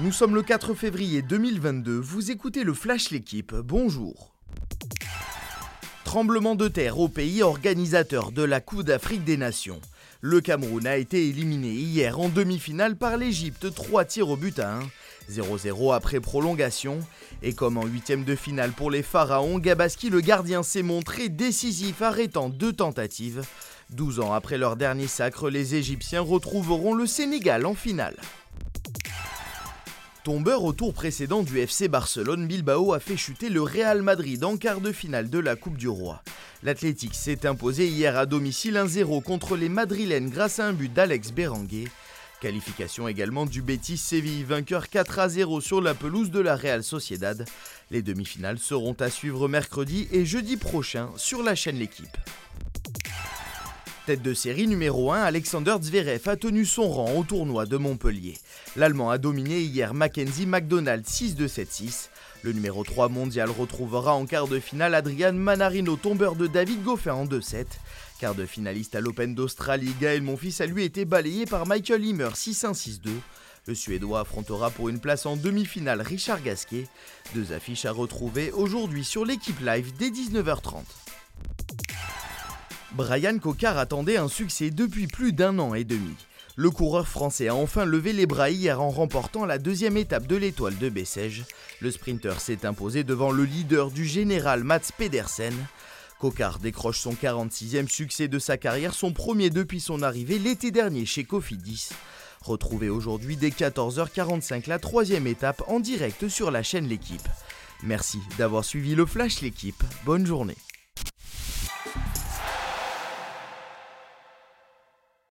Nous sommes le 4 février 2022, vous écoutez le Flash L'équipe, bonjour. Tremblement de terre au pays organisateur de la Coupe d'Afrique des Nations. Le Cameroun a été éliminé hier en demi-finale par l'Égypte, 3 tirs au but à 1, 0-0 après prolongation. Et comme en huitième de finale pour les Pharaons, Gabaski le gardien s'est montré décisif arrêtant deux tentatives. 12 ans après leur dernier sacre, les Égyptiens retrouveront le Sénégal en finale. Tombeur au tour précédent du FC Barcelone, Bilbao a fait chuter le Real Madrid en quart de finale de la Coupe du Roi. L'Athletic s'est imposé hier à domicile 1-0 contre les Madrilènes grâce à un but d'Alex Berenguer. Qualification également du Betis Séville, vainqueur 4 0 sur la pelouse de la Real Sociedad. Les demi-finales seront à suivre mercredi et jeudi prochain sur la chaîne L'équipe. Tête de série numéro 1, Alexander Zverev a tenu son rang au tournoi de Montpellier. L'Allemand a dominé hier Mackenzie McDonald 6-2-7-6. Le numéro 3 mondial retrouvera en quart de finale Adrian Manarino, tombeur de David Goffin en 2-7. Quart de finaliste à l'Open d'Australie, Gaël Monfils a lui été balayé par Michael Himmer 6-1-6-2. Le Suédois affrontera pour une place en demi-finale Richard Gasquet. Deux affiches à retrouver aujourd'hui sur l'équipe live dès 19h30. Brian Cocard attendait un succès depuis plus d'un an et demi. Le coureur français a enfin levé les bras hier en remportant la deuxième étape de l'étoile de Bessèges. Le sprinter s'est imposé devant le leader du général Mats Pedersen. Cocard décroche son 46e succès de sa carrière, son premier depuis son arrivée l'été dernier chez Cofidis. Retrouvez aujourd'hui dès 14h45 la troisième étape en direct sur la chaîne L'équipe. Merci d'avoir suivi le Flash L'équipe. Bonne journée.